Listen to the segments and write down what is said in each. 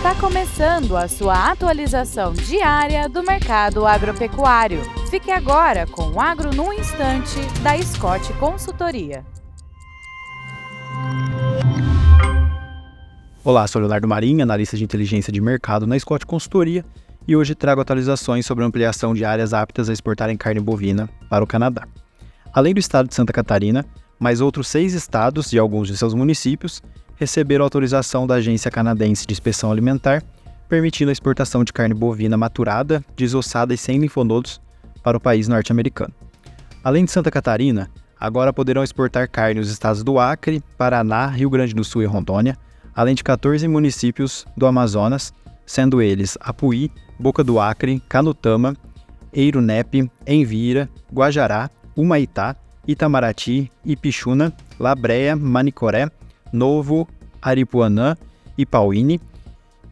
Está começando a sua atualização diária do mercado agropecuário. Fique agora com o Agro no Instante, da Scott Consultoria. Olá, sou Leonardo Marinho, analista de inteligência de mercado na Scott Consultoria, e hoje trago atualizações sobre a ampliação de áreas aptas a exportarem carne bovina para o Canadá. Além do estado de Santa Catarina, mais outros seis estados e alguns de seus municípios receberam autorização da Agência Canadense de Inspeção Alimentar, permitindo a exportação de carne bovina maturada, desossada e sem linfonodos para o país norte-americano. Além de Santa Catarina, agora poderão exportar carne os estados do Acre, Paraná, Rio Grande do Sul e Rondônia, além de 14 municípios do Amazonas, sendo eles Apuí, Boca do Acre, Canutama, Eirunepe, Envira, Guajará, Humaitá, Itamaraty, Ipixuna, Labreia, Manicoré, Novo, Aripuanã e Pauíne,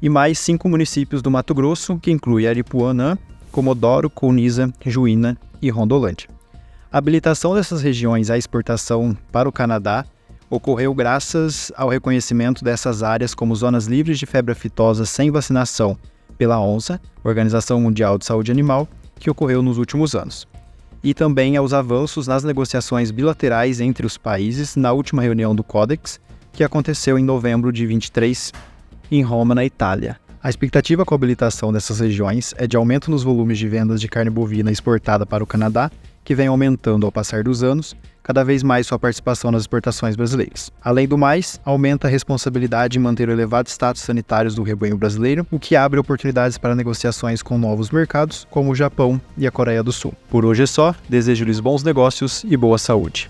e mais cinco municípios do Mato Grosso, que inclui Aripuanã, Comodoro, Colniza, Juína e Rondolândia. A habilitação dessas regiões à exportação para o Canadá ocorreu graças ao reconhecimento dessas áreas como zonas livres de febre aftosa sem vacinação pela ONSA, Organização Mundial de Saúde Animal, que ocorreu nos últimos anos. E também aos avanços nas negociações bilaterais entre os países na última reunião do Codex, que aconteceu em novembro de 23 em Roma, na Itália. A expectativa com a habilitação dessas regiões é de aumento nos volumes de vendas de carne bovina exportada para o Canadá, que vem aumentando ao passar dos anos, cada vez mais sua participação nas exportações brasileiras. Além do mais, aumenta a responsabilidade em manter o elevado status sanitário do rebanho brasileiro, o que abre oportunidades para negociações com novos mercados, como o Japão e a Coreia do Sul. Por hoje é só, desejo-lhes bons negócios e boa saúde.